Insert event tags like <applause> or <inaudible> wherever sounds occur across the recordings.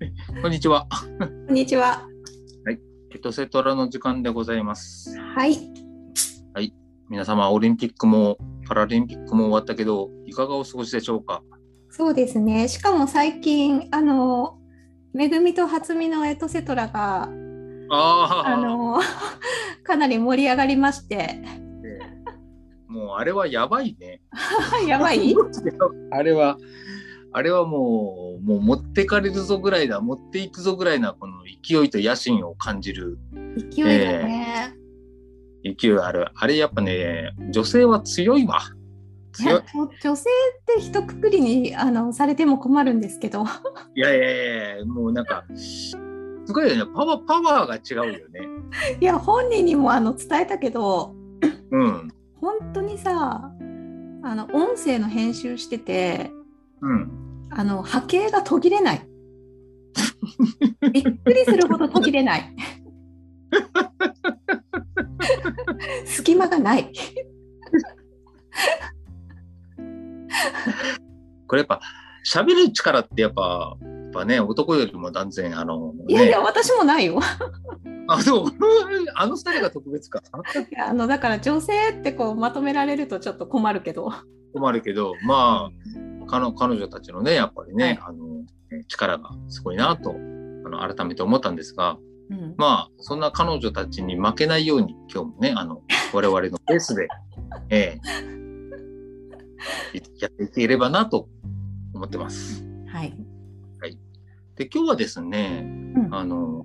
<laughs> こんにちは。こんにちは。エトセトラの時間でございます。はい。皆様、オリンピックもパラリンピックも終わったけど、いかがお過ごしでしょうか？そうですね。しかも最近、あの、めぐみと初見のエトセトラが、ああ、あの、<laughs> かなり盛り上がりまして。もうあれはやばいね。<laughs> やばい？あれは、あれはもう、もう持ってかれるぞぐらいだ、持っていくぞぐらいな、この勢いと野心を感じる勢いがね。勢いある。あれやっぱね、女性は強いわ。強い。女性って一括りにあのされても困るんですけど。いやいやいや、もうなんか、すごいよね。パワー、パワーが違うよね。<laughs> いや、本人にもあの伝えたけど、うん。本当にさ、あの音声の編集してて、うん。あの波形が途切れない。びっくりするほど途切れない。隙間がない。これやっぱ喋る力ってやっぱやっぱね男よりも断然あの、ね、いやいや、私もないよ。あでもあの二人が特別かあのだから女性ってこうまとめられるとちょっと困るけど。困るけどまあ彼彼女たちのねやっぱりね、あの力がすごいなとあの改めて思ったんですがうん、まあそんな彼女たちに負けないように今日もねあの我々のペースで、<laughs> ええやっていければなと思ってます。はい。で今日はですね、うんあの、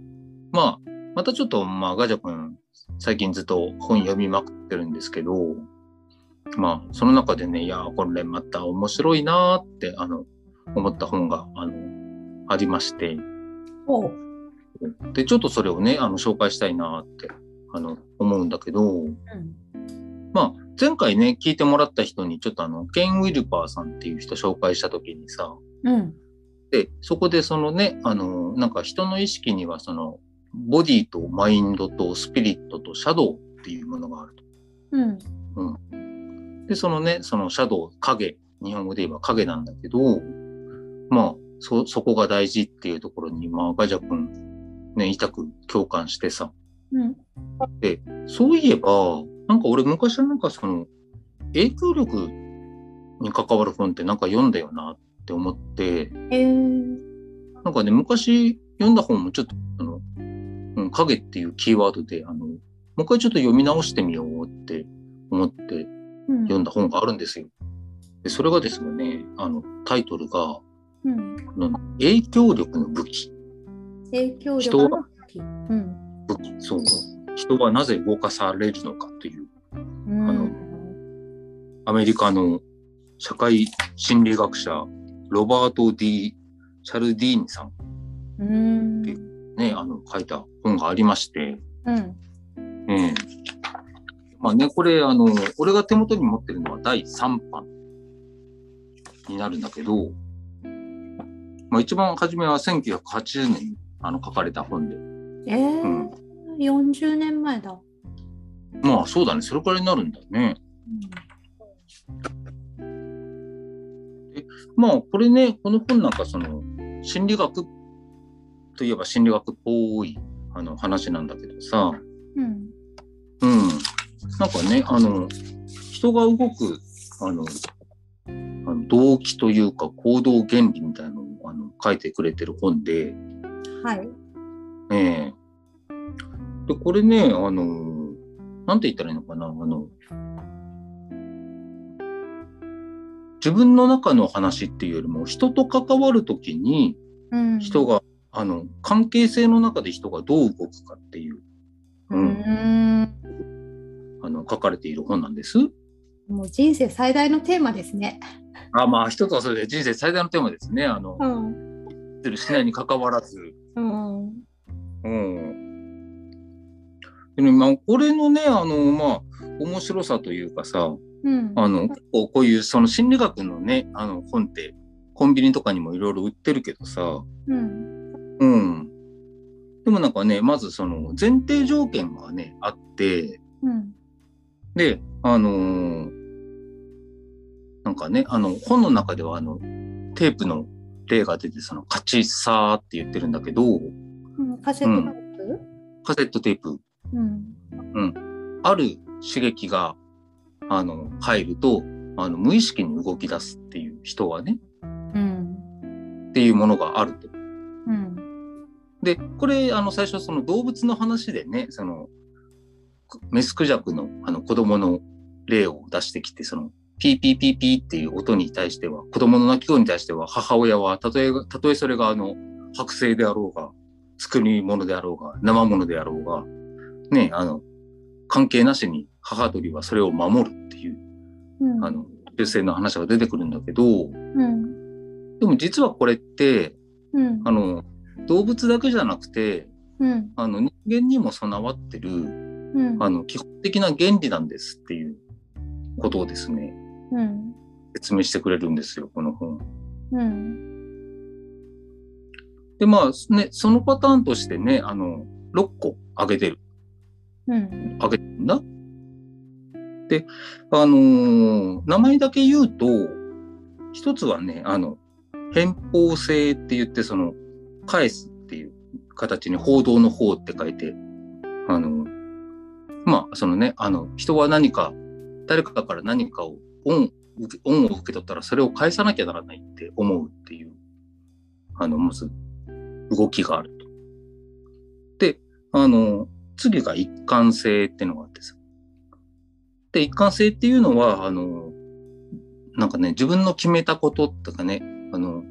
まあ、またちょっと、まあ、ガジャ君、最近ずっと本読みまくってるんですけど、まあ、その中でね、いや、これまた面白いなーって、あの、思った本が、あの、ありまして、で、ちょっとそれをね、あの、紹介したいなーって、あの、思うんだけど、うん。まあ、前回ね、聞いてもらった人に、ちょっとあの、ケン・ウィルパーさんっていう人紹介したときにさ、うん。で、そこでそのね、あの、なんか人の意識にはその、ボディとマインドとスピリットとシャドウっていうものがあると。うんで、そのね、そのシャドウ、影、日本語で言えば影なんだけど、まあ、そ、そこが大事っていうところに、まあ、ガジャ君、ね、痛く共感してさ。うん。で、そういえば、なんか俺昔はなんかその、影響力に関わる本ってなんか読んだよなって思って、えー、なんかね、昔読んだ本もちょっと、あの、うん、影っていうキーワードで、あの、もう一回ちょっと読み直してみようって思って。うん読んだ本があるんですよ。で、それがですね、あの、タイトルが、うん。影響力の武器。影響人力はの武器。うん。武器、そう。人はなぜ動かされるのかという、うん。あのアメリカの社会心理学者、ロバート・ D・ チャルディーニさんうん。ね、あの、書いた本がありまして、うん。ええまあね、これ、あの、俺が手元に持ってるのは第3版になるんだけど、まあ一番初めは1980年にあの書かれた本で、えーうん40年前だ。まあそうだね、それくらいになるんだね。まあこれね、この本なんかその、心理学といえば心理学っぽいあの話なんだけどさ、うんうん。なんかね、あの、人が動く、あの、あの動機というか行動原理みたいなのをあの書いてくれてる本で、はい。ええ。で、これね、あの、なんて言ったらいいのかな、あの、自分の中の話っていうよりも、人と関わるときに、うん。人が、あの、関係性の中で人がどう動くかっていう、ううんんあの、書かれている本なんです。もう人生最大のテーマですね。あまあ、一つはそれで人生最大のテーマですね。あの、うん。するしないに関わらず。うん。うん。でね、まあ、これのね、あの、まあ、面白さというかさ、うん。あの、結構こういうその心理学のね、あの本って、コンビニとかにもいろいろ売ってるけどさ、うん。うん。でもなんかね、まずその前提条件がね、あって、うん。で、あのーなんかね、あの、本の中ではあの、テープの例が出て、その、カチサーって言ってるんだけど、うん、カセットテープ、カセットテープ、うん、ある刺激が、あの、入ると、あの、無意識に動き出すっていう人はね、うん、っていうものがあると。うん、で、これ、あの、最初その動物の話でね、その、メスクジャクのあの子供の例を出してきて、その、ピーピーピーピーっていう音に対しては、子供の鳴き声に対しては、母親は、たとえ、たとえそれがあの、剥製であろうが、作り物であろうが、生物であろうが、ね、あの、関係なしに母鳥はそれを守るっていう、うん、あの、女性の話が出てくるんだけど、うん、でも実はこれって、うん、あの、動物だけじゃなくて、うん、あの、人間にも備わってる、うん、あの、基本的な原理なんですっていうことをですね、うん、説明してくれるんですよ、この本。うん、で、まあね、そのパターンとしてね、あの、6個挙げてる。うん、挙げてるんだ。で、あのー名前だけ言うと、一つはね、あの、偏方性って言って、その、返すっていう形に報道の方って書いて、あの、まあ、そのね、あの、人は何か、誰かから何かを、恩、恩を受け取ったらそれを返さなきゃならないって思うっていう、あの、まず、動きがあると。で、あの、次が一貫性っていうのがあってさ。で、一貫性っていうのは、あの、なんかね、自分の決めたこととかね、あの、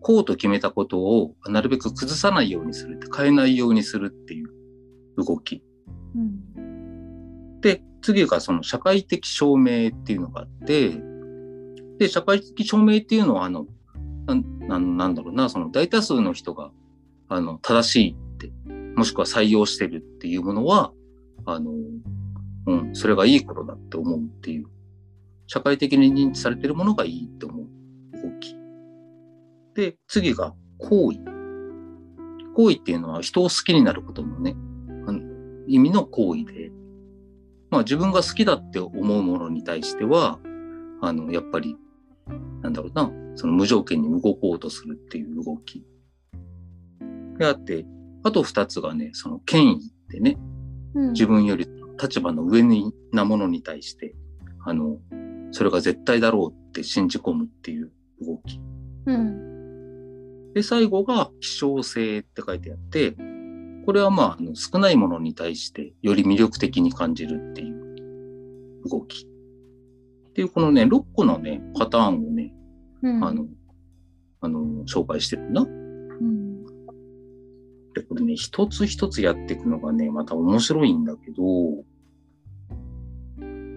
こうと決めたことをなるべく崩さないようにするって、変えないようにするっていう動き。うん、で、次がその社会的証明っていうのがあって、で、社会的証明っていうのは、あの、なんなんなんだろうな、その大多数の人が、あの、正しいって、もしくは採用してるっていうものは、あの、うん、それがいいことだって思うっていう、社会的に認知されてるものがいいって思う動き。で、次が行為。行為っていうのは人を好きになることのね、意味の行為で、まあ自分が好きだって思うものに対しては、あの、やっぱり、なんだろうな、その無条件に動こうとするっていう動き。であって、あと二つがね、その権威ってね、うん、自分より立場の上になものに対して、あの、それが絶対だろうって信じ込むっていう動き。うん、で、最後が希少性って書いてあって、これはまあ、あの少ないものに対してより魅力的に感じるっていう動き。っていうこのね、6個のね、パターンをね、うん、あの、あの、紹介してるんだ。うん、で、これね、一つ一つやっていくのがね、また面白いんだけど、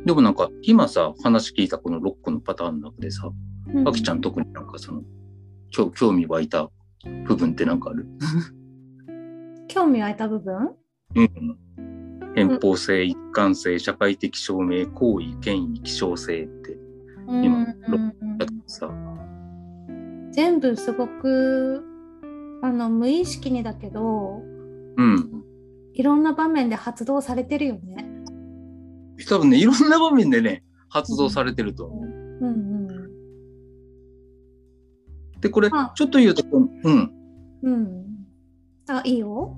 でもなんか、今さ、話聞いたこの6個のパターンの中でさ、うん、あきちゃん特になんかその、興興味湧いた部分ってなんかある？興味湧いた部分？うん。偏方性、一貫性、社会的証明、行為、権威、希少性って、今全部すごくあの無意識にだけどうん。いろんな場面で発動されてるよね。多分ね、いろんな場面でね、発動されてると思う。うんうんで、これあ、ちょっと言うと、うん。うん。あいいよ。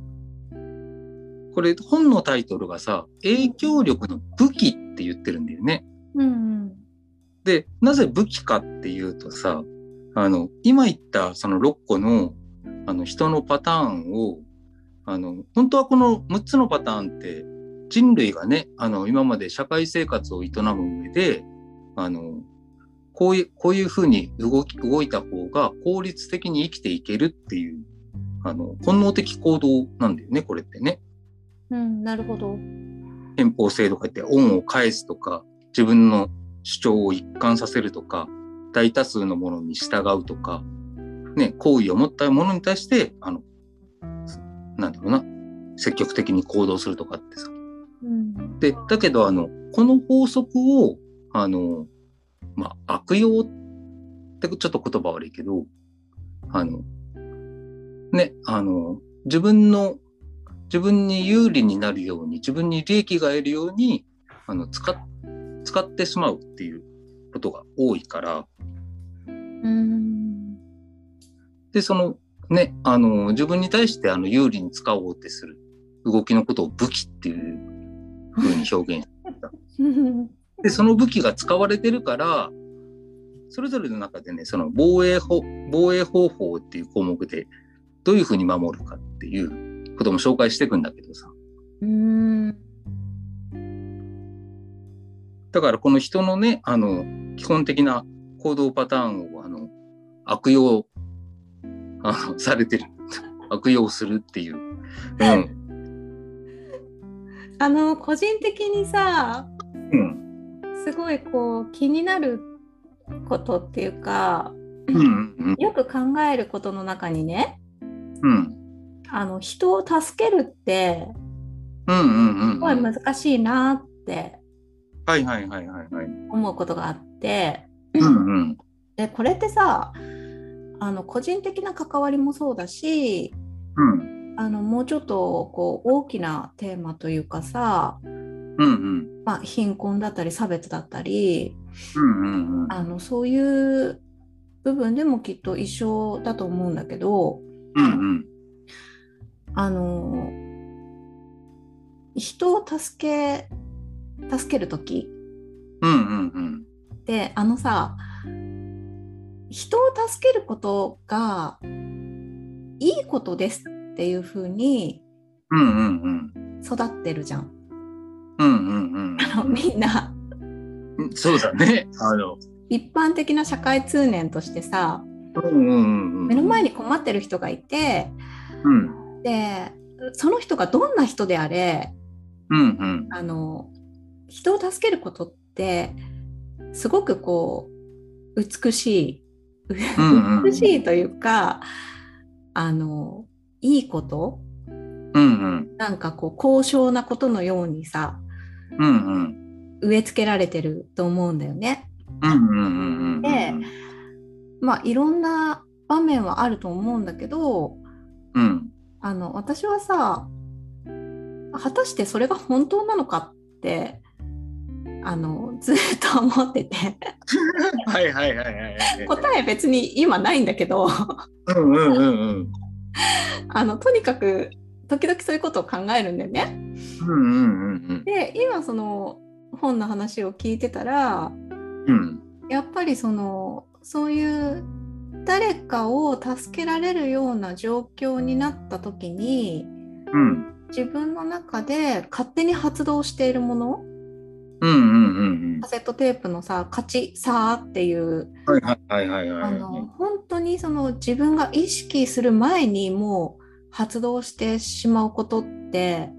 これ、本のタイトルがさ、影響力の武器って言ってるんだよね。うんで、なぜ武器かっていうとさ、あの、今言ったその6個の、あの、人のパターンを、あの、本当はこの6つのパターンって、人類がね、あの、今まで社会生活を営む上で、あの、こういう、こういうふうに動き、動いた方が効率的に生きていけるっていう、あの、本能的行動なんだよね、これってね。うんうんなるほど。偏方性とか言って恩を返すとか、自分の主張を一貫させるとか、大多数のものに従うとか、ね、好意を持ったものに対して、あの、なんだろうな、積極的に行動するとかってさ。うんで、だけど、あの、この法則を、あの、まあ、悪用ってちょっと言葉悪いけど、あの、ね、あの、自分の、自分に有利になるように、自分に利益が得るように、あの、使っ、使ってしまうっていうことが多いから、うんで、そのね、あの、自分に対してあの有利に使おうってする動きのことを武器っていう風に表現してた。<laughs> で、その武器が使われてるから、それぞれの中でね、その防衛法、防衛方法っていう項目で、どういうふうに守るかっていうことも紹介していくんだけどさ。うんだからこの人のね、あの、基本的な行動パターンを、あの、悪用、あの、されてる。<laughs> 悪用するっていう。うん。<laughs> あの個人的にさうん。すごいこう気になることっていうかうん。うん。よく考えることの中にねうん。あの人を助けるって。すごい難しいなってはいはいはいはいはい。思うことがあってうん。うん。でこれってさあの個人的な関わりもそうだしうん。あのもうちょっとこう大きなテーマというかさ、うん。うん。まあ、貧困だったり差別だったりうん。うん。あのそういう部分でもきっと一緒だと思うんだけどうん。うん。あの人を助け助ける時うん。うん。ってあのさ人を助けることがいいことですっていう風にうん。うん。育ってるじゃん。うん。うん。あのみんなうん。そうだね。あの。一般的な社会通念としてさうん。うん。うん。目の前に困ってる人がいてうん。でその人がどんな人であれうん。うん。あの人を助けることってすごくこう美しい美しいというかあのいいことうん。うん。なんかこう高尚なことのようにさうん。うん。植え付けられてると思うんだよね。うん。うん。うん。でまあいろんな場面はあると思うんだけどうん。あの私はさ果たしてそれが本当なのかってあのずっと思っててはいはいはいはい。答え別に今ないんだけどうんうんうんうん。<laughs> あのとにかく時々そういうことを考えるんだよね。うんうんうんで今その本の話を聞いてたらうん。うん。やっぱりそのそういう誰かを助けられるような状況になった時にうん。自分の中で勝手に発動しているものうんうんうんカセットテープのさ「勝ちさー」っていううん。はいはいはいはいはい。あの本当にその自分が意識する前にもう発動してしまうことって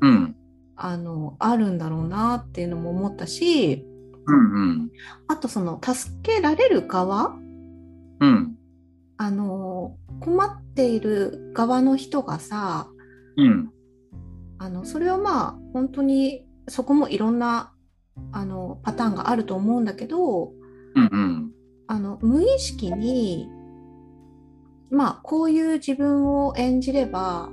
うん。あのあるんだろうなっていうのも思ったしうんうん。あとその助けられる側うん。あの困っている側の人がさうん。あのそれはまあ本当にそこもいろんなあのパターンがあると思うんだけどうんうん。あの無意識にまあこういう自分を演じれば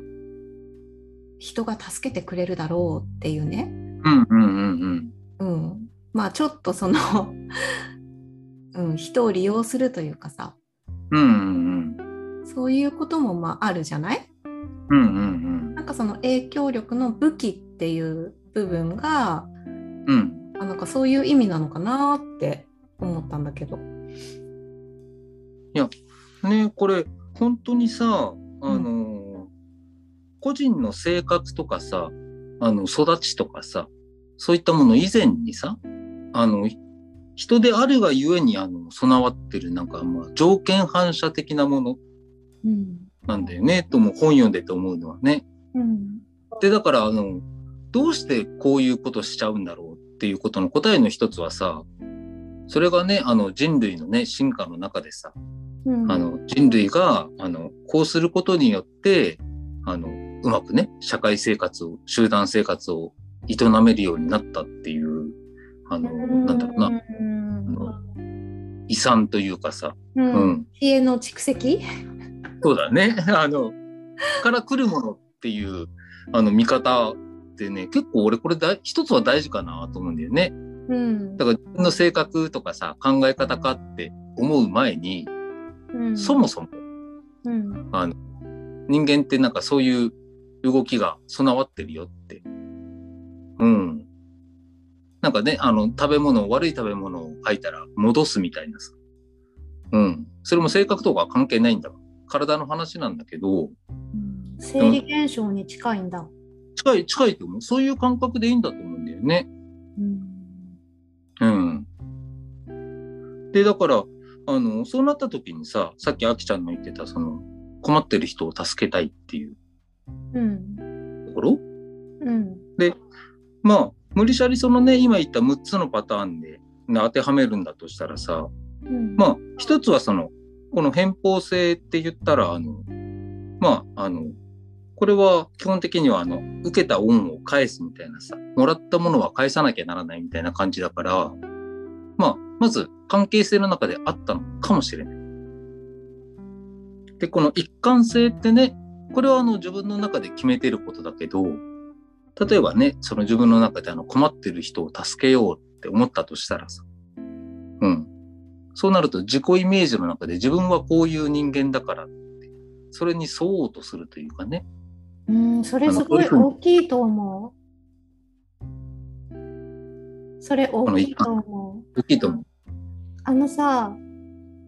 人が助けてくれるだろうっていうね、うんうんうんうん、まあちょっとその、<laughs> うん、人を利用するというかさうん。うんうんそういうこともまああるじゃない？うん。うんうんなんかその影響力の武器っていう部分がうん。うん。あなんかそういう意味なのかなって思ったんだけど。ねこれ本当にさあの、個人の生活とかさあの育ちとかさそういったもの以前にさあの人であるがゆえにあの備わってるなんかまあ条件反射的なもの。うんなんだよねとも本読んでて思うのはね。うん。でだからあのどうしてこういうことしちゃうんだろうっていうことの答えの一つはさそれがねあの人類のね進化の中でさうん。あの人類があのこうすることによってあのうまくね社会生活を集団生活を営めるようになったっていうあのなんだろうな。うん遺産というかさ、ううん。ん、知恵の蓄積？そうだね。<laughs> あのから来るものっていうあの見方ってね結構俺これだ一つは大事かなと思うんだよね。うん。だから自分の性格とかさ考え方かって思う前に、うん。そもそもうん。あの人間ってなんかそういう動きが備わってるよって。うん。なんかね、あの、食べ物、悪い食べ物を吐いたら戻すみたいなさ。うん。それも性格とかは関係ないんだわ。体の話なんだけど、生理現象に近いんだ。近い、近いと思う。そういう感覚でいいんだと思うんだよね。うんうん。で、だから、あの、そうなった時にさ、さっきあきちゃんの言ってた、その、困ってる人を助けたいっていううんところ？うんまあ、無理しゃりそのね、今言った6つのパターンで当てはめるんだとしたらさ、うんまあ、一つはその、この偏方性って言ったら、あの、まあ、あの、これは基本的にはあの、受けた恩を返すみたいなさ、もらったものは返さなきゃならないみたいな感じだから、まあ、まず関係性の中であったのかもしれない。で、この一貫性ってね、これはあの自分の中で決めてることだけど、例えばね、その自分の中であの困ってる人を助けようって思ったとしたらさ、うん。そうなると自己イメージの中で自分はこういう人間だからって、それに沿おうとするというかね。うん、それすごい大きいと思う。それ大きいと思う。大きいと思う。あのさ、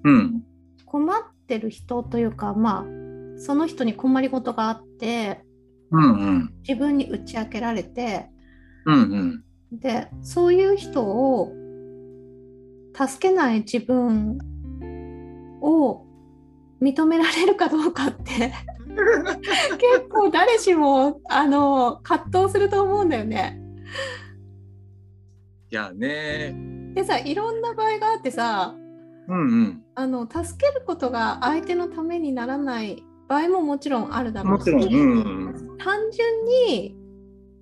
うん。困ってる人というか、まあ、その人に困りごとがあって、うんうん。自分に打ち明けられて、うんうん。で、そういう人を助けない自分を認められるかどうかって <laughs> 結構誰しもあの葛藤すると思うんだよね。いやね。でさいろんな場合があってさうんうん。あの助けることが相手のためにならない場合ももちろんあるだろうしもちろん。うん。単純にい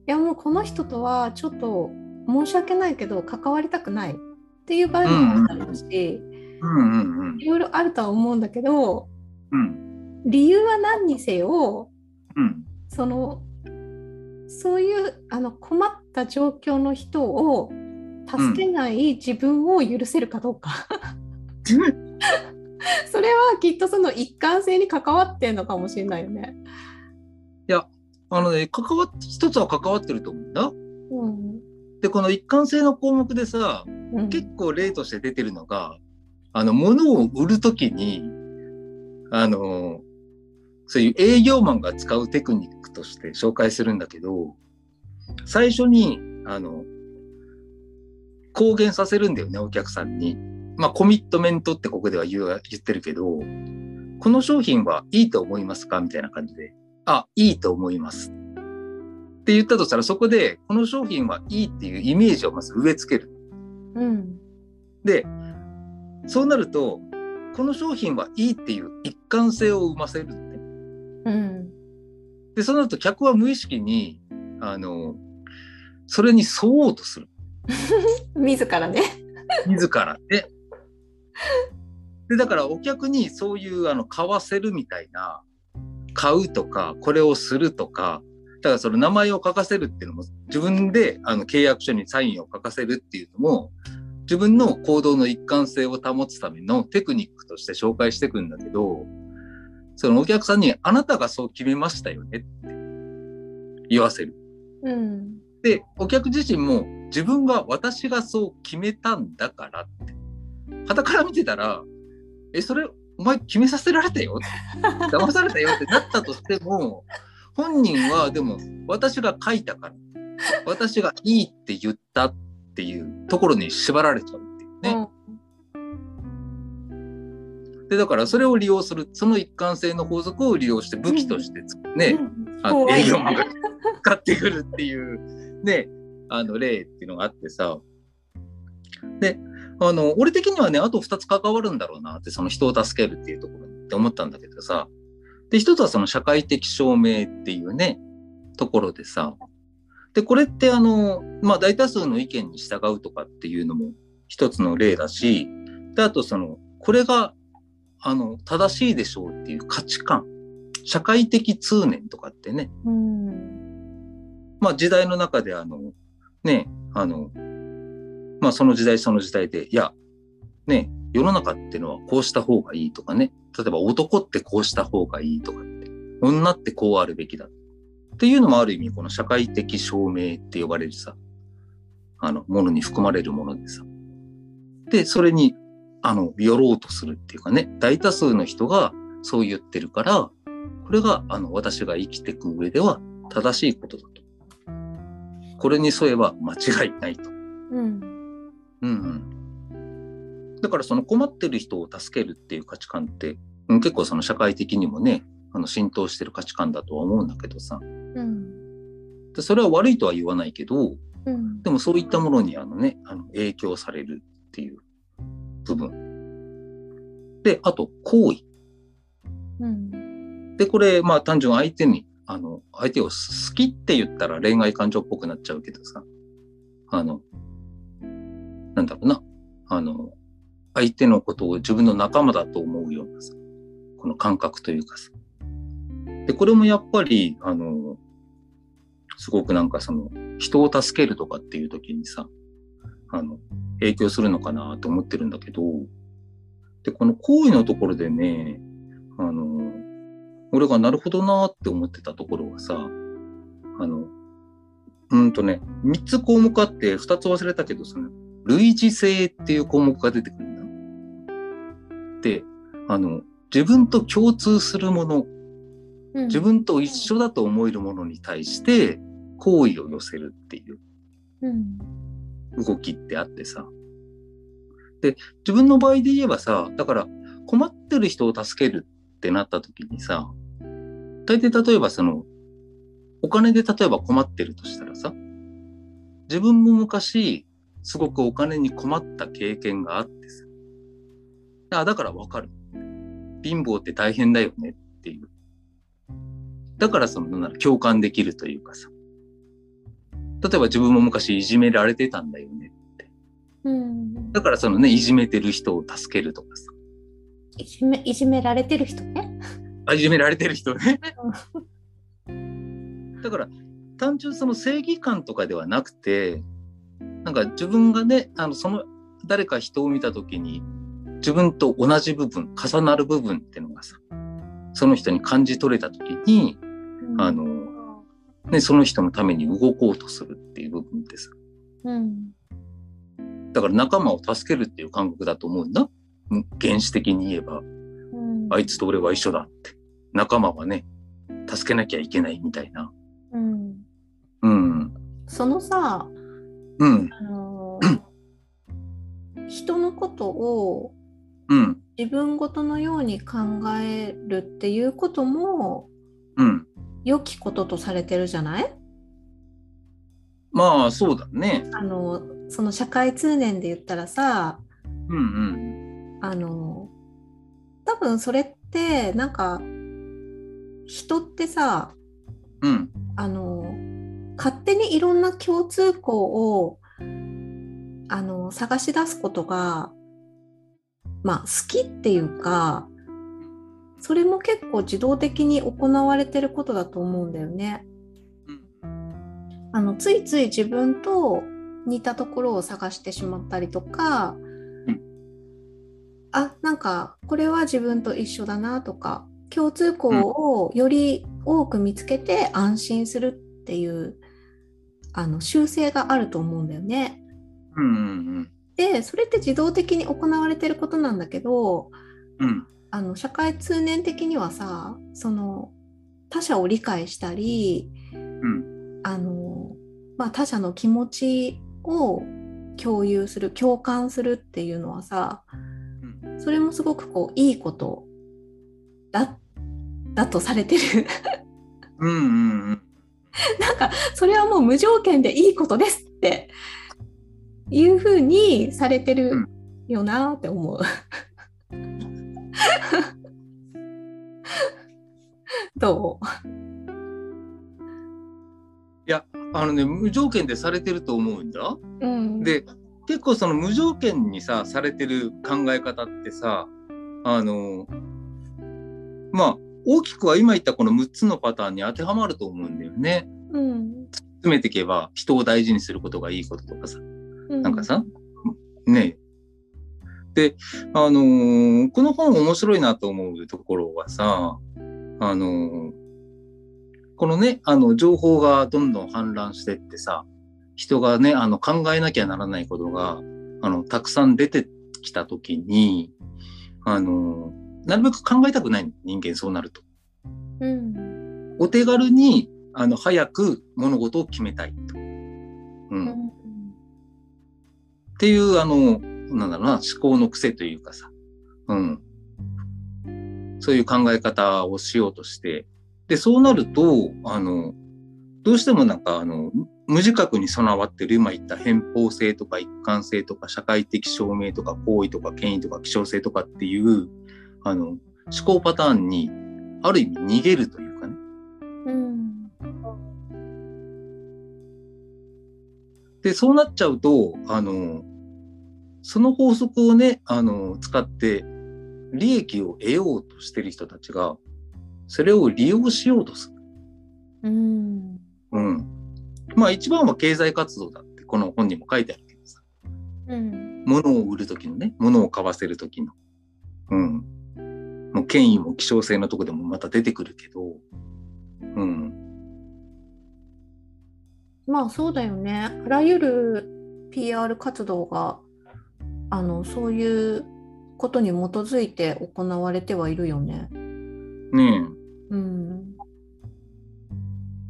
やもうこの人とはちょっと申し訳ないけど関わりたくないっていう場合もあるだろうし、うんうんうんい。ろいろあるとは思うんだけどうん。理由は何にせようん。そのそういうあの困った状況の人を助けない自分を許せるかどうか、<laughs> <laughs> それはきっとその一貫性に関わってんのかもしれないよね。あのね、関わっ、一つは関わってると思うんだ。うんで、この一貫性の項目でさ、うん結構例として出てるのが、あの、物を売るときに、あの、そういう営業マンが使うテクニックとして紹介するんだけど、最初に、あの、公言させるんだよね、お客さんに。まあ、コミットメントってここでは言う言ってるけど、この商品はいいと思いますかみたいな感じで。あ、いいと思います。って言ったとしたら、そこで、この商品はいいっていうイメージをまず植え付ける。うんで、そうなると、この商品はいいっていう一貫性を生ませるのね。うんで、そうなると客は無意識に、あの、それに沿おうとする。<laughs> 自らね。自らね。で、だからお客にそういう、あの、買わせるみたいな、買うとか、これをするとか、だからその名前を書かせるっていうのも、自分であの契約書にサインを書かせるっていうのも、自分の行動の一貫性を保つためのテクニックとして紹介していくんだけど、そのお客さんにあなたがそう決めましたよねって言わせる。うんで、お客自身も自分が私がそう決めたんだからって。傍から見てたら、え、それお前決めさせられたよ？<laughs> 騙されたよってなったとしても、本人はでも私が書いたから、私がいいって言ったっていうところに縛られちゃうっていうね。で、だからそれを利用する、その一貫性の法則を利用して武器としてね、あの営業マンが使ってくるっていう、ね、あの例っていうのがあってさ。で、あの、俺的にはね、あと二つ関わるんだろうなって、その人を助けるっていうところにって思ったんだけどさ。で、一つはその社会的証明っていうね、ところでさ。で、これってあの、まあ大多数の意見に従うとかっていうのも一つの例だし、で、あとその、これが、あの、正しいでしょうっていう価値観。社会的通念とかってね、うんまあ時代の中であの、ね、あの、まあその時代その時代で、いや、ね、世の中っていうのはこうした方がいいとかね。例えば男ってこうした方がいいとかって。女ってこうあるべきだ。っていうのもある意味この社会的証明って呼ばれるさ、あの、ものに含まれるものでさ。で、それに、あの、寄ろうとするっていうかね、大多数の人がそう言ってるから、これが、あの、私が生きていく上では正しいことだと。これに沿えば間違いないと。うん。うんうん。だからその困ってる人を助けるっていう価値観って、結構その社会的にもね、あの浸透してる価値観だとは思うんだけどさ。うん、でそれは悪いとは言わないけど、うん、でもそういったものにあのね、あの影響されるっていう部分。で、あと、行為。うん、で、これ、まあ単純相手に、あの、相手を好きって言ったら恋愛感情っぽくなっちゃうけどさ、あの、なんだろうな、あの、相手のことを自分の仲間だと思うようなさ、この感覚というかさ。で、これもやっぱり、あの、すごくなんかその、人を助けるとかっていう時にさ、あの、影響するのかなと思ってるんだけど、で、この行為のところでね、あの、俺がなるほどなって思ってたところはさ、あの、うんとね、三つ項目あって二つ忘れたけど、その、類似性っていう項目が出てくるんだ。で、あの、自分と共通するもの、自分と一緒だと思えるものに対して好意を寄せるっていう動きってあってさ。で、自分の場合で言えばさ、だから困ってる人を助けるってなった時にさ、大抵例えばその、お金で例えば困ってるとしたらさ、自分も昔、すごくお金に困った経験があってさ、あだからわかる。貧乏って大変だよねっていう。だからその、共感できるというかさ。例えば自分も昔いじめられてたんだよねって。うん、だからそのね、いじめてる人を助けるとかさ。いじめ、いじめられてる人ね？あ、いじめられてる人ね。だから、単純その正義感とかではなくて、なんか自分がね、あの、その誰か人を見たときに、自分と同じ部分、重なる部分っていうのがさ、その人に感じ取れたときに、うん、あの、ね、その人のために動こうとするっていう部分です。うん。だから仲間を助けるっていう感覚だと思うんだ。原始的に言えば、うん、あいつと俺は一緒だって。仲間はね、助けなきゃいけないみたいな。うん。うん。そのさ、うん。あのー、人のことをうん、自分ごとのように考えるっていうことも、うん、良きこととされてるじゃない？まあそうだね。あのその社会通念で言ったらさ、うんうん、あの多分それってなんか人ってさ、うん、あの勝手にいろんな共通項をあの探し出すことがまあ、好きっていうかそれも結構自動的に行われてることだと思うんだよね。あのついつい自分と似たところを探してしまったりとか、あなんかこれは自分と一緒だなとか共通項をより多く見つけて安心するっていうあの習性があると思うんだよね。うんうんうん。でそれって自動的に行われてることなんだけど、うん、あの社会通念的にはさその他者を理解したり、うん、あのまあ、他者の気持ちを共有する共感するっていうのはさ、うん、それもすごくこういいことだだとされてる。<laughs> うんうん、うん、<laughs> なんかそれはもう無条件でいいことですっていうふうにされてるよなって思う。どう？いやあのね無条件でされてると思うんだ。うん、で結構その無条件にさされてる考え方ってさあのまあ大きくは今言ったこの6つのパターンに当てはまると思うんだよね。うん、詰めていけば人を大事にすることがいいこととかさ。なんかさ、ねで、あのーこの本面白いなと思うところはさ、あのーこのね、あの、情報がどんどん氾濫してってさ、人がね、あの、考えなきゃならないことが、あの、たくさん出てきたときに、あのーなるべく考えたくない人間そうなると。うん。お手軽に、あの、早く物事を決めたいと。うん。っうん。ていう、あの、なんだろうな、思考の癖というかさ、うん。そういう考え方をしようとして、で、そうなると、あの、どうしてもなんか、あの、無自覚に備わってる今言った偏方性とか一貫性とか社会的証明とか行為とか権威とか希少性とかっていう、あの、思考パターンに、ある意味逃げるというかね。うん。で、そうなっちゃうと、あの、その法則をね、あの、使って利益を得ようとしてる人たちが、それを利用しようとする。うん。うん。まあ一番は経済活動だって、この本にも書いてあるけどさ。うん。物を売るときのね、物を買わせるときの。うん。もう権威も希少性のとこでもまた出てくるけど、うん。まあそうだよね。あらゆる PR 活動があのそういうことに基づいて行われてはいるよね。ねうん。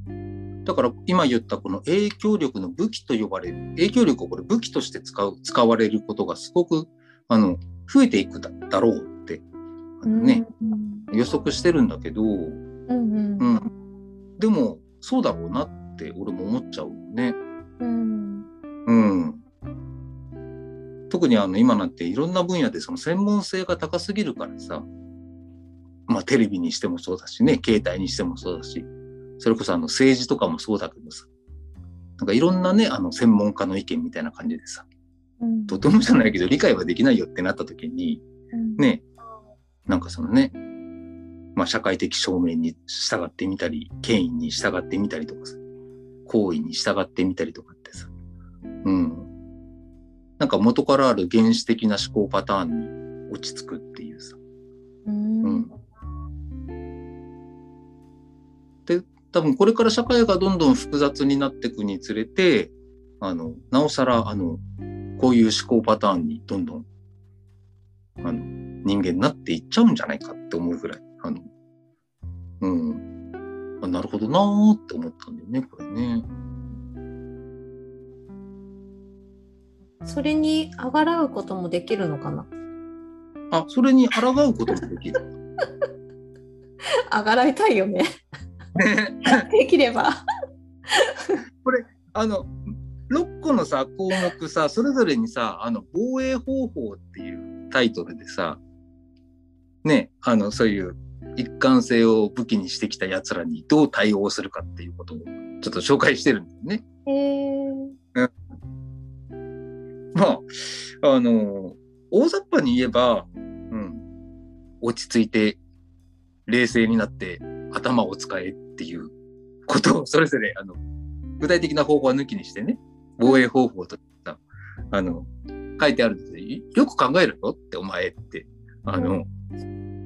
え。だから今言ったこの影響力の武器と呼ばれる、影響力をこれ武器として使う、使われることがすごく、あの、増えていくだだろうね、うん。予測してるんだけど、うんうん。うん。でも、そうだろうなって俺も思っちゃうよね。うん。うん。特にあの今なんていろんな分野でその専門性が高すぎるからさ、まあテレビにしてもそうだしね、携帯にしてもそうだし、それこそあの政治とかもそうだけどさ、なんかいろんなね、あの専門家の意見みたいな感じでさ、うん。とてもじゃないけど理解はできないよってなった時に、うん。ね、なんかそのね、まあ社会的証明に従ってみたり、権威に従ってみたりとかさ、行為に従ってみたりとかってさ、うん。なんか元からある原始的な思考パターンに落ち着くっていうさ、うんうん。で、多分これから社会がどんどん複雑になっていくにつれて、あの、なおさら、あの、こういう思考パターンにどんどん、あの、人間になっていっちゃうんじゃないかって思うぐらい、あの、うん。あなるほどなーって思ったんだよね、これね。それにあがらうこともできるのかな？あ、それに抗うこともできる。<laughs> あがらいたいよね。ね <laughs> できれば。あの、6個のさ、項目さ、それぞれにさ、あの、防衛方法っていうタイトルでさ、ね、あの、そういう一貫性を武器にしてきた奴らにどう対応するかっていうことをちょっと紹介してるんだよね。へえまあ、あの、大雑把に言えば、うん、落ち着いて、冷静になって頭を使えっていうことをそれぞれ、あの、具体的な方法は抜きにしてね、防衛方法とか、あの、書いてあるんで、よく考えるよって、お前って。あの、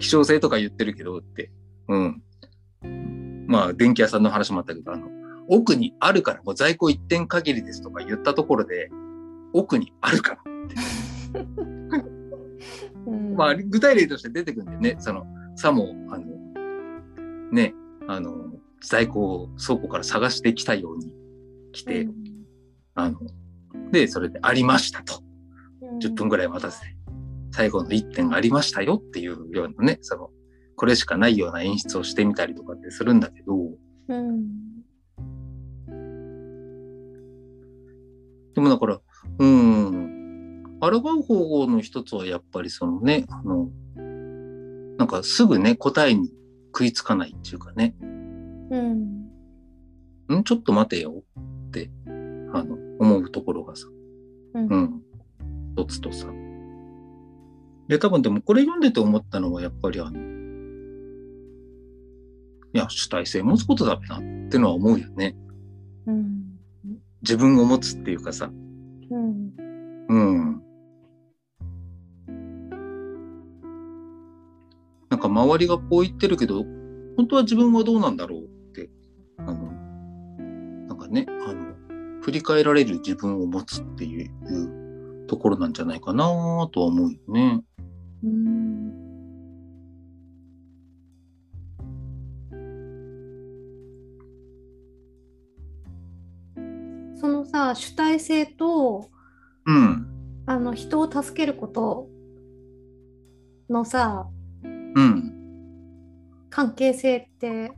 希少性とか言ってるけどって。うん。まあ、電気屋さんの話もあったけど、あの、奥にあるから、もう在庫一点限りですとか言ったところで、奥にあるからって。<laughs> うんまあ、具体例として出てくるんだよね。その、さも、あの、ね、あの、在庫を倉庫から探してきたように来て、あの、で、それでありましたと。10分ぐらい待たせて、最後の1点がありましたよっていうようなね、その、これしかないような演出をしてみたりとかってするんだけど、うんでもだから、うん、抗う方法の一つはやっぱりそのね、あの、なんかすぐね、答えに食いつかないっていうかね、うん。ん？ちょっと待てよって、あの、思うところがさ、うん。うん、一つとさ。で、多分でもこれ読んでて思ったのは、やっぱりあの、いや、主体性持つことだなってのは思うよね。うん、自分を持つっていうかさ。うん。うん。なんか周りがこう言ってるけど、本当は自分はどうなんだろうって、あの、なんかね、あの、振り返られる自分を持つっていうところなんじゃないかなとは思うよね。うんそのさ主体性とうん。あの人を助けることのさうん。関係性って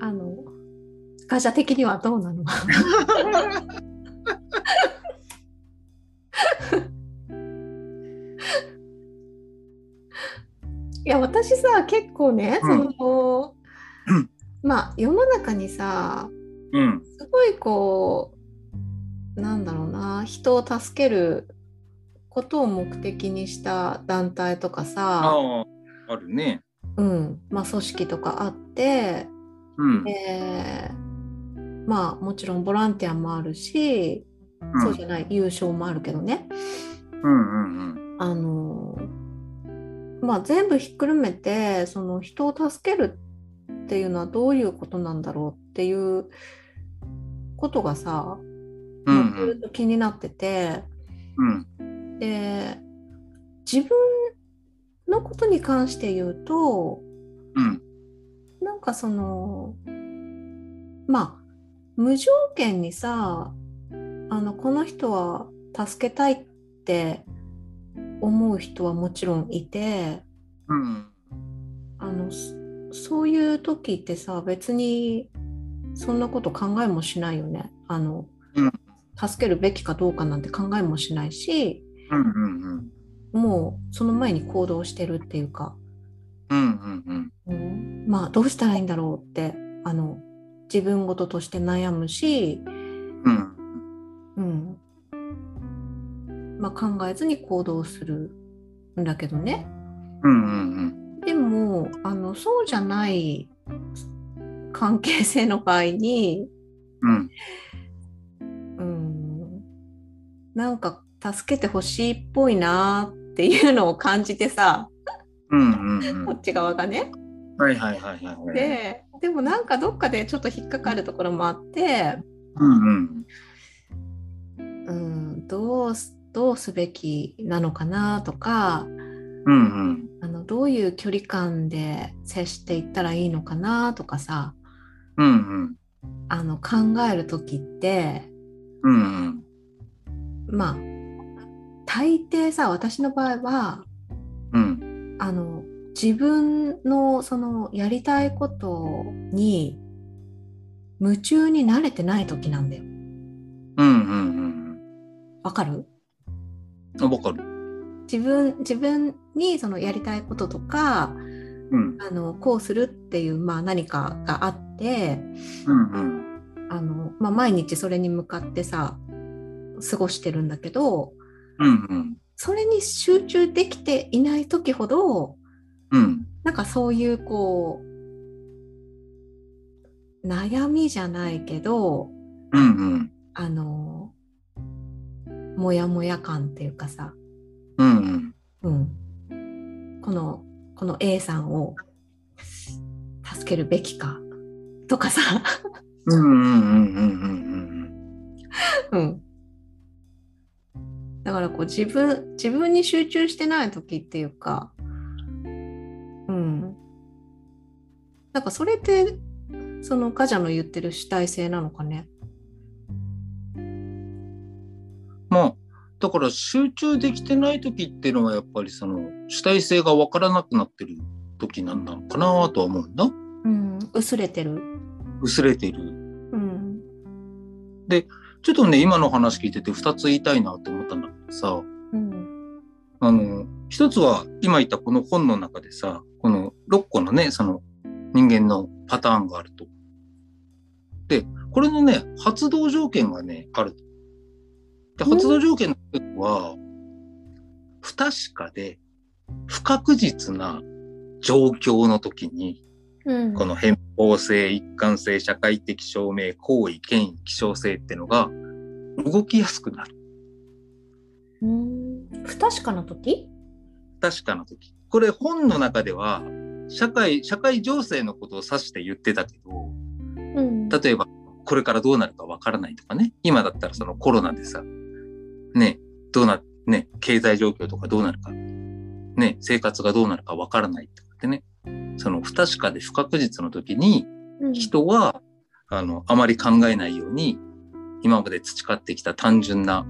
あのガジャ的にはどうなの？<laughs> 私さ結構ね、うんそのうんまあ世の中にさうん。すごいこうなんだろうな人を助けることを目的にした団体とかさ、あるね。うんまあ、組織とかあって、うん。えーまあもちろんボランティアもあるし、うんそうじゃない優勝もあるけどねうんうんあのまあ全部ひっくるめてその人を助けるっていうのはどういうことなんだろうっていうことがさ、うん。うまあずっと気になっててんうん。で自分のことに関して言うとうん。なんかそのまあ無条件にさあのこの人は助けたいって思う人はもちろんいてうん。あのそういう時ってさ別にそんなこと考えもしないよねあの、うん助けるべきかどうかなんて考えもしないしうんうんうん。もうその前に行動してるっていうか、うんうんうん。うんまあどうしたらいいんだろうってあの自分事として悩むし、うんまあ、考えずに行動するんだけどねうんうんでもあのそうじゃない関係性の場合に、うん。うん、なんか助けてほしいっぽいなっていうのを感じてさうんうんうん。こっち側がね。はいはいはいはいはい。ででもなんかどっかでちょっと引っかかるところもあって、うんうん。うん、どうすどうすべきなのかなとかうんうん。あのどういう距離感で接していったらいいのかなとかさうんうん。あの考える時ってうんうん。まあ大抵さ私の場合はうん。あの自分のそのやりたいことに夢中になれてない時なんだよ。うんうんわかる？うん。あ、わかる。自分自分にそのやりたいこととかうん。あのこうするっていう、まあ、何かがあってうんうん。あの、まあ、毎日それに向かってさ過ごしてるんだけどうんうん。それに集中できていない時ほどうん。なんかそういうこう悩みじゃないけどうんうん。あのモヤモヤ感っていうかさ、うんうん。うん、このこの A さんを助けるべきかとかさ、うんうんうんうんうんうん、だからこう自分自分に集中してない時っていうか、うん、なんかそれってそのカジャの言ってる主体性なのかね。まあ、だから集中できてない時っていうのはやっぱりその主体性がわからなくなってる時なんなのかなとは思うんだ。うん、薄れてる。薄れてる。うん、ちょっとね、今の話聞いてて2つ言いたいなと思ったんだけどさ、うん、あの、一つは今言ったこの本の中でさ、この6個のね、その人間のパターンがあると。で、これのね、発動条件がね、ある。で、発動条件のは、不確かで不確実な状況の時に、うん、この偏方性、一貫性、社会的証明、行為、権威、希少性っていうのが動きやすくなる。うん不確かな時？不確かな時。これ本の中では社会、社会情勢のことを指して言ってたけど、うん例えばこれからどうなるかわからないとかね。今だったらそのコロナでさ、ね、どうな、ね、経済状況とかどうなるか、ね、生活がどうなるかわからないとかってね。その不確かで不確実の時にうん。人は、あの、あまり考えないように、今まで培ってきた単純な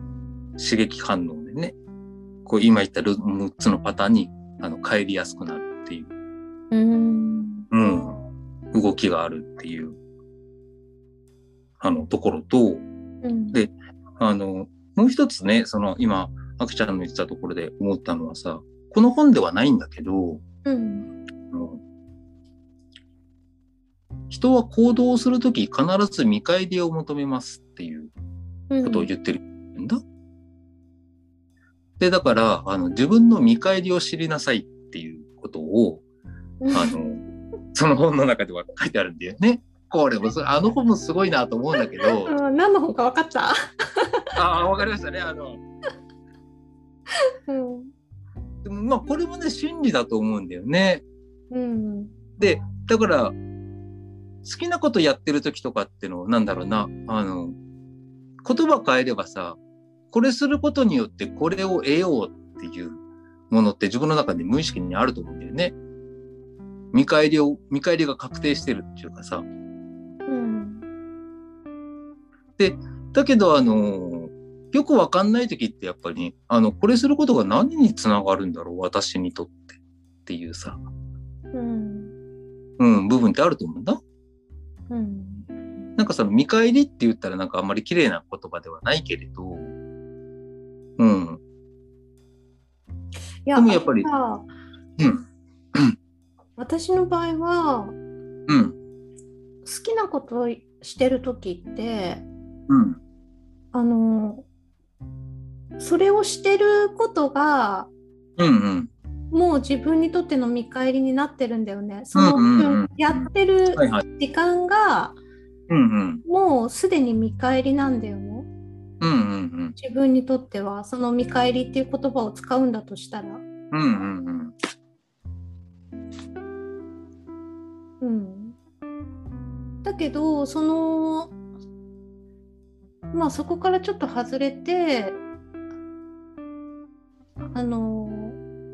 刺激反応でね、こう今言った6つのパターンにあの帰りやすくなるっていう、うん。うん、動きがあるっていう、あの、ところと、うん。であの、もう一つね、その今、あくちゃんの言ってたところで思ったのはさ、この本ではないんだけど、うん人は行動をするとき必ず見返りを求めますっていううんことを言ってるんだ。で、だから、あの、自分の見返りを知りなさいっていうことを、あの、その本の中では書いてあるんだよね。これもそ、あの本もすごいなと思うんだけど、うん何の本か分かった？ああ、わかりましたね。あの、うんでもまあ、これもね、真理だと思うんだよね。うんで、だから、好きなことやってる時とかっての、なんだろうな、あの、言葉変えればさ、これすることによってこれを得ようっていうものって自分の中で無意識にあると思うんだよね。見返りを、見返りが確定してるっていうかさ。うんだけど、あの、よくわかんない時ってやっぱり、あの、これすることが何につながるんだろう、私にとってっていうさ、うん。うん、部分ってあると思うんだ。うん。なんかその見返りって言ったらなんかあんまり綺麗な言葉ではないけれど、うん、いやでもやっぱりうん、<clears throat> 私の場合はうん、好きなことをしてる時ってうん、あのそれをしてることがうん、うん。もう自分にとっての見返りになってるんだよね。そのうんうんうんやってる。時間がうん、うん、もうすでに見返りなんだよね。うん、うん、自分にとってはその見返りっていう言葉を使うんだとしたら。うん、うん、うん、うん、だけどそのまあそこからちょっと外れてあの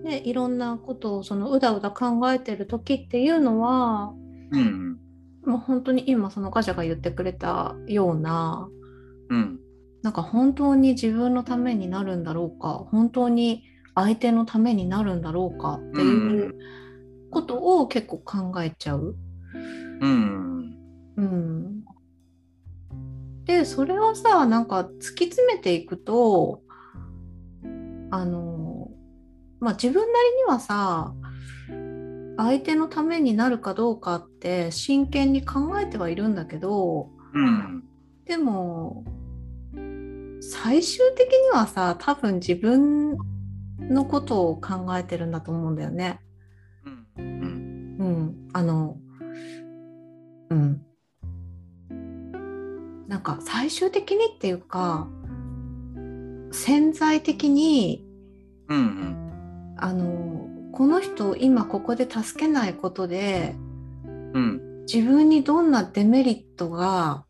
ねいろんなことをそのうだうだ考えてる時っていうのはうん、もう本当に今そのガジャが言ってくれたようなうん、なんか本当に自分のためになるんだろうか本当に相手のためになるんだろうかっていうことを結構考えちゃう。うん、うん、でそれをさなんか突き詰めていくとあのまあ自分なりにはさ相手のためになるかどうかって真剣に考えてはいるんだけどうん、でも最終的にはさ多分自分のことを考えてるんだと思うんだよね。うん、うん、あの、うん。なんか最終的にっていうか、潜在的に、うん、あの、この人を今ここで助けないことで、うん、自分にどんなデメリットが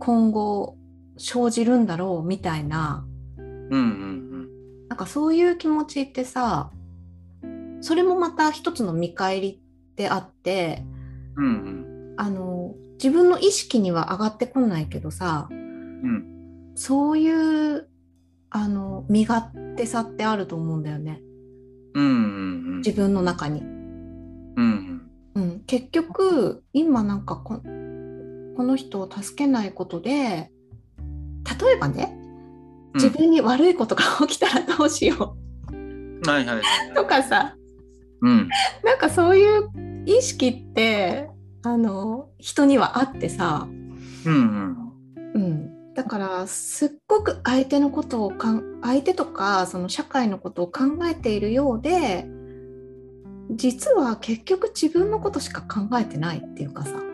今後生じるんだろうみたいな、うん、うん、なんかそういう気持ちってさ、それもまた一つの見返りであって、うん、あの自分の意識には上がってこないけどさうん、そういうあの身勝手さってあると思うんだよね。うん、うん、自分の中に。うん、うん、結局今なんかここの人を助けないことで例えばね自分に悪いことが起きたらどうしよはいはいはうとかさ。い。うん、なんかそういう意識ってあの人にはあってさ、うん、うん、だからすっごく相手のことをかん相手とかその社会のことを考えているようで実は結局自分のことしか考えてないっていうかさ。わうん、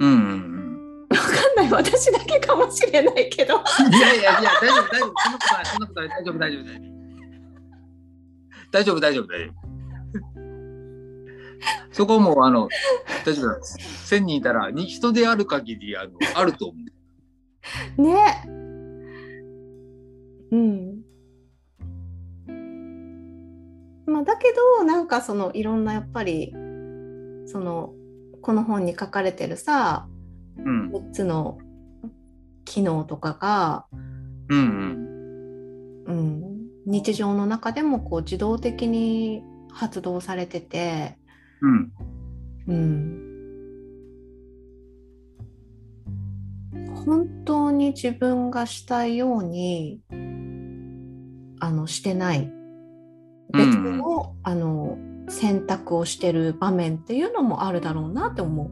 うん。かんない。私だけかもしれないけど。いやいやいや、大丈夫、大丈夫。そんなことない、そんなことない、大丈夫、大丈夫、大丈夫。大丈夫、大丈夫、大丈夫。そこはもう、あの、大丈夫です。1000人いたら、に人である限り、あの、<laughs> あると思う。ねうんまあだけどなんかそのいろんなやっぱりそのこの本に書かれてるさうん。6つの機能とかが、うんうん。うん、日常の中でもこう自動的に発動されてて、うん。うん、本当に自分がしたいようにあのしてない別の,、あの選択をしてる場面っていうのもあるだろうなって思う。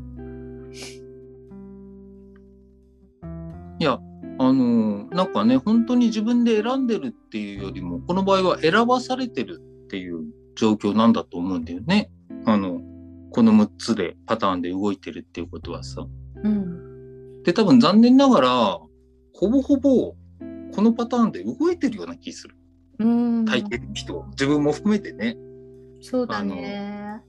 いや、あのーなんかね、本当に自分で選んでるっていうよりも、この場合は選ばされてるっていう状況なんだと思うんだよね。あの、この6つでパターンで動いてるっていうことはさ。うんで、多分残念ながら、ほぼほぼこのパターンで動いてるような気する。うん、大抵の人、自分も含めてね。そうだね。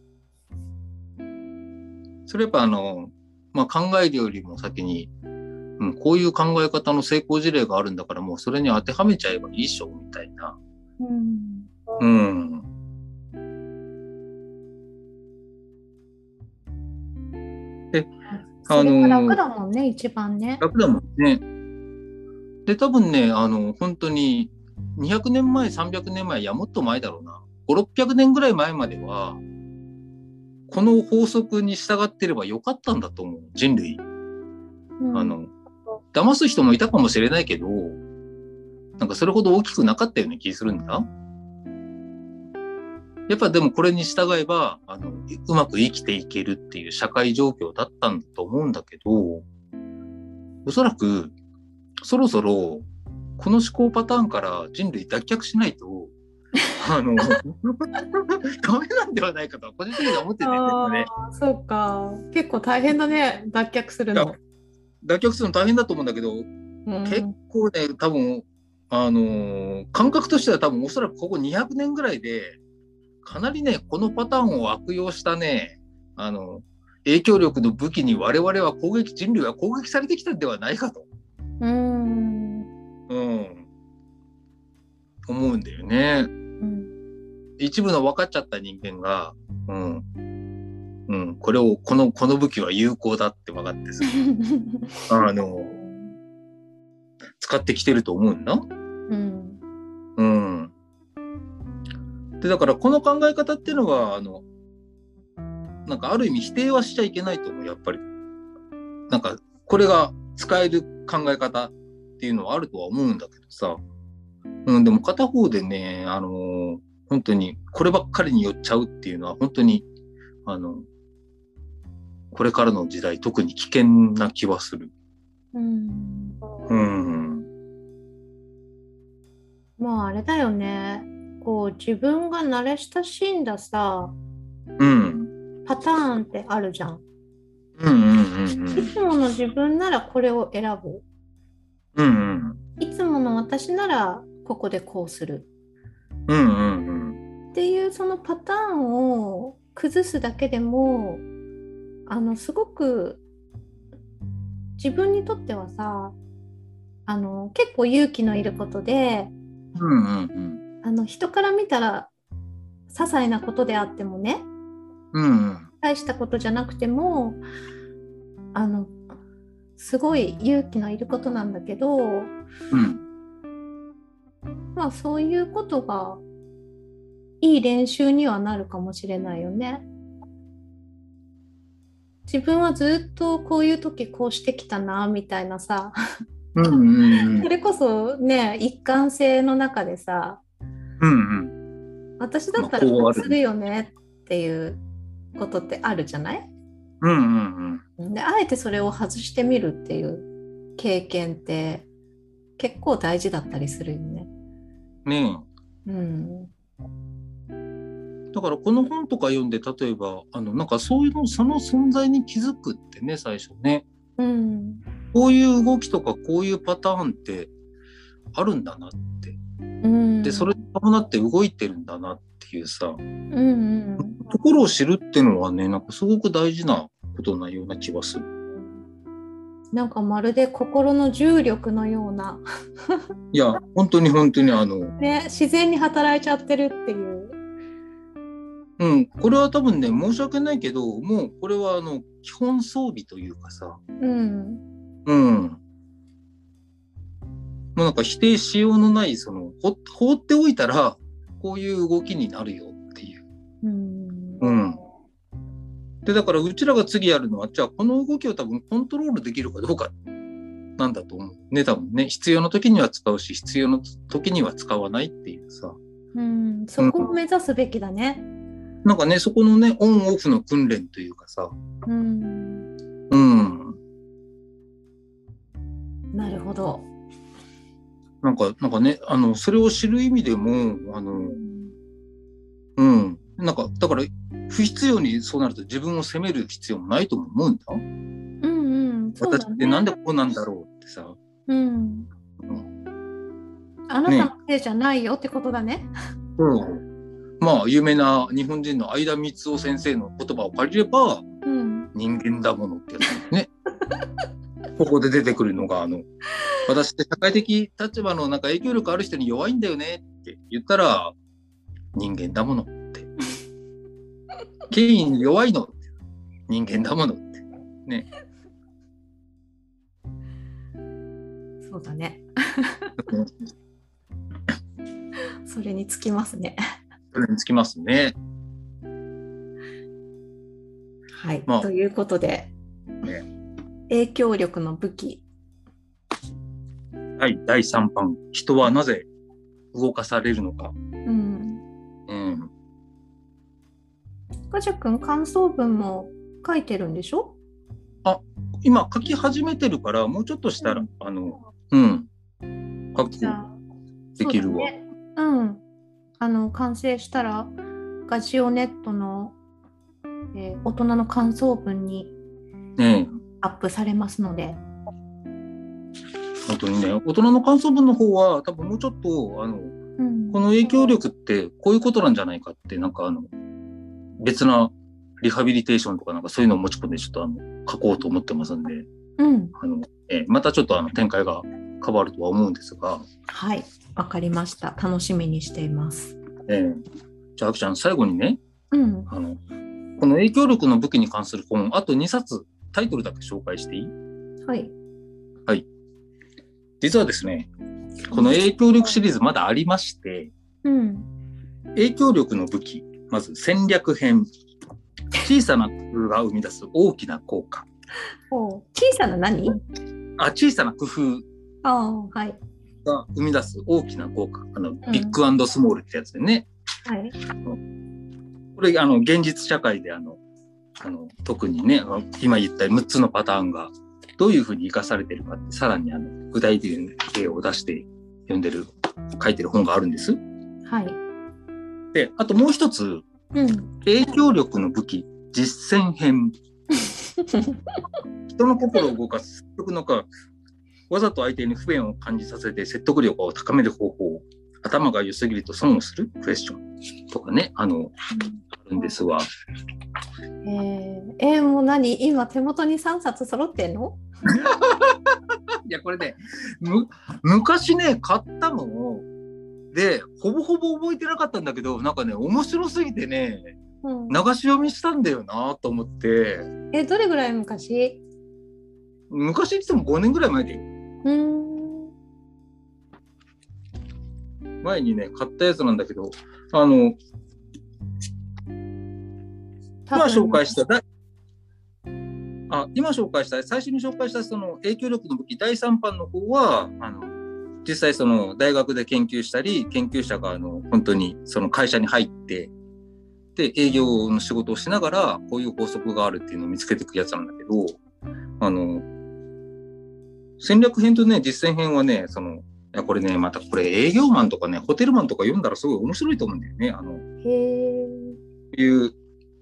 それやっぱあの、まあ、考えるよりも先に、うん、こういう考え方の成功事例があるんだからもうそれに当てはめちゃえばいいっしょ、みたいな。うんうん。それが楽だもんね、一番ね。楽だもんね。で、多分ね、あの、本当に200年前、300年前、いや、もっと前だろうな。5、600年ぐらい前までは、この法則に従ってればよかったんだと思う、人類。うんあの、騙す人もいたかもしれないけど、なんかそれほど大きくなかったような気するんだ。やっぱでもこれに従えば、あの、うまく生きていけるっていう社会状況だったんだと思うんだけど、おそらく、そろそろ、この思考パターンから人類脱却しないと、<laughs> あの、<laughs> ダメなんではないかと、個人的には思ってて、ね、あーそうか。結構大変だね、脱却するの。脱却するの大変だと思うんだけど、うん結構ね、多分、あのー感覚としては多分おそらくここ200年ぐらいで、かなりね、このパターンを悪用したね、あの、影響力の武器に我々は攻撃、人類は攻撃されてきたんではないかと、うん。うん、思うんだよね。うん一部の分かっちゃった人間が、うん、うん、これを、この、この武器は有効だって分かってさ、<laughs> あの、使ってきてると思うんだ。うんうん。で、だからこの考え方っていうのは、あの、なんかある意味否定はしちゃいけないと思う、やっぱり。なんか、これが使える考え方っていうのはあるとは思うんだけどさ。うん、でも片方でね、あの本当にこればっかりによっちゃうっていうのは本当に、あの、これからの時代特に危険な気はする。うんうん。まああれだよね。こう自分が慣れ親しんださ、うん。パターンってあるじゃん。いつもの自分ならこれを選ぶ。うんうん。いつもの私ならここでこうする。うんうんっていうそのパターンを崩すだけでもあのすごく自分にとってはさあの結構勇気のいることでうん。うんうんあの人から見たら些細なことであってもねうん。大したことじゃなくてもあのすごい勇気のいることなんだけどうん。まあそういうことがいい練習にはなるかもしれないよね。自分はずっとこういう時こうしてきたなみたいなさうんうん <laughs> それこそね一貫性の中でさうんうん。私だったらまあこうするよねっていうことってあるじゃない？うんうんうん。であえてそれを外してみるっていう経験って結構大事だったりするよね。ねうん、え。だからこの本とか読んで、例えば、あの、なんかそういうの、その存在に気づくってね、最初ね。うん、こういう動きとか、こういうパターンってあるんだなって。うん、で、それに伴って動いてるんだなっていうさ、うんうんところを知るっていうのはね、なんかすごく大事なことなような気がする。なんかまるで心の重力のような、いや、本当に本当にあの、ね、自然に働いちゃってるっていう。うん、これは多分ね、申し訳ないけど、もうこれはあの、基本装備というかさ、うん。うん。もうなんか否定しようのない、その、ほ放っておいたら、こういう動きになるよっていう。うん。うん。で、だからうちらが次やるのは、じゃあこの動きを多分コントロールできるかどうかなんだと思う。ね、多分ね、必要な時には使うし、必要な時には使わないっていうさ。うん、そこを目指すべきだね。なんかね、そこのね、オンオフの訓練というかさ。うん。うん。なるほど。なんか、なんかね、あの、それを知る意味でも、あの、うん。なんか、だから、不必要にそうなると自分を責める必要もないとも思うんだ。うんうん。そうだね私ってなんでこうなんだろうってさ。うん。うんあなたのせいじゃないよってことだね。まあ、有名な日本人の相田光夫先生の言葉を借りれば、うん。人間だものってやつね。<laughs> ここで出てくるのが、あの、私って社会的立場のなんか影響力ある人に弱いんだよねって言ったら、人間だものって。権威に弱いのって人間だものって。そうだね。それにつきますね。それにつきますね。はい。まあということで、ね影響力の武器。はい、第3版。人はなぜ動かされるのか。うん。うん。ガジャ君、感想文も書いてるんでしょ？今書き始めてるから、もうちょっとしたら、あの、うん。書くできるわ。そうだねうん。あの、完成したら、ガジオネットの、えー大人の感想文にねえアップされますので。本当にね、大人の感想文の方は、多分もうちょっと、あの、うんこの影響力ってこういうことなんじゃないかって、なんかあの、別なリハビリテーションとかなんかそういうのを持ち込んでちょっとあの、書こうと思ってますんで、うん。あの、えまたちょっとあの、展開が変わるとは思うんですが、はい。わかりました。楽しみにしています。ええじゃあ、あきちゃん、最後にね、うん。あの、この影響力の武器に関する本、あと2冊、タイトルだけ紹介していい？はい。実はですね、この影響力シリーズまだありまして、うん。影響力の武器、まず戦略編。小さな工夫が生み出す大きな効果。お小さな何？あ、小さな工夫ああ、はい。が生み出す大きな効果。あの、んビッグスモールってやつでね。はい。これ、あの、現実社会であの、あの、特にね、今言った6つのパターンがどういうふうに活かされてるかって、さらにあの、具体的な例を出して読んでる、書いてる本があるんです。はい。で、あともう一つ、うん。影響力の武器、実践編。<laughs> 人の心を動かす説得の科学。わざと相手に不便を感じさせて説得力を高める方法。頭が良すぎると損をする？クエスチョン。とかね、あの、あるんですわ。えー、えーもう何？今手元に3冊揃ってんの？<laughs> いや、これね、む、昔ね、買ったのを、で、ほぼほぼ覚えてなかったんだけど、なんかね、面白すぎてね、うん。流し読みしたんだよなと思って、え、どれぐらい昔？昔って言っても5年ぐらい前で、うーん。前にね、買ったやつなんだけど、あの、今紹介しただあ今紹介した最初に紹介したその影響力の武器第3版の方はあの実際その大学で研究したり研究者があの本当にその会社に入ってで営業の仕事をしながらこういう法則があるっていうのを見つけていくやつなんだけどあの戦略編とね実践編はねそのいやこれねまたこれ営業マンとかねホテルマンとか読んだらすごい面白いと思うんだよね。あのへえ。いう、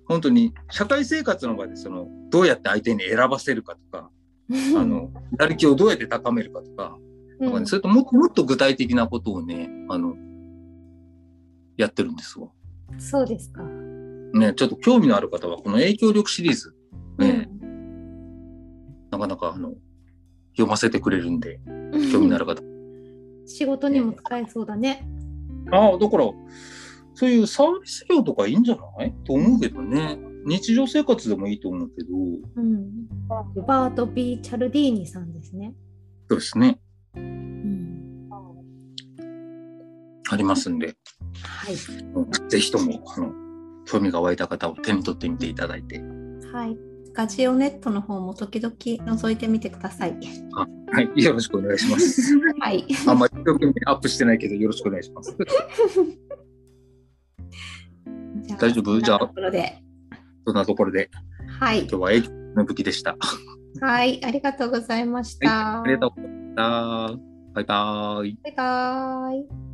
本当に社会生活の場でその、どうやって相手に選ばせるかとか、<laughs> あの、やる気をどうやって高めるかとか、かね、それともっともっと具体的なことをね、あの、やってるんですわ。そうですか。ね、ちょっと興味のある方は、この影響力シリーズ、ね、なかなかあの読ませてくれるんで、う <laughs> ん興味のある方。仕事にも使えそうだね。ああ、だから、そういうサービス業とかいいんじゃない？と思うけどね。日常生活でもいいと思うけど、うん。ロバート・ B・ チャルディーニさんですね。そうですね。うん。ありますんで、はい。ぜひとも、あの、興味が湧いた方を手に取ってみていただいて。はい。ガジオネットの方も時々覗いてみてください。はい、よろしくお願いします。<laughs> はい。あんまりアップしてないけど、よろしくお願いします。大丈夫？じゃあ。そんなところで、はい今。日は影響の武器でした。はい。ありがとうございました。ありがとうございました。バイバーイ。バイバイ。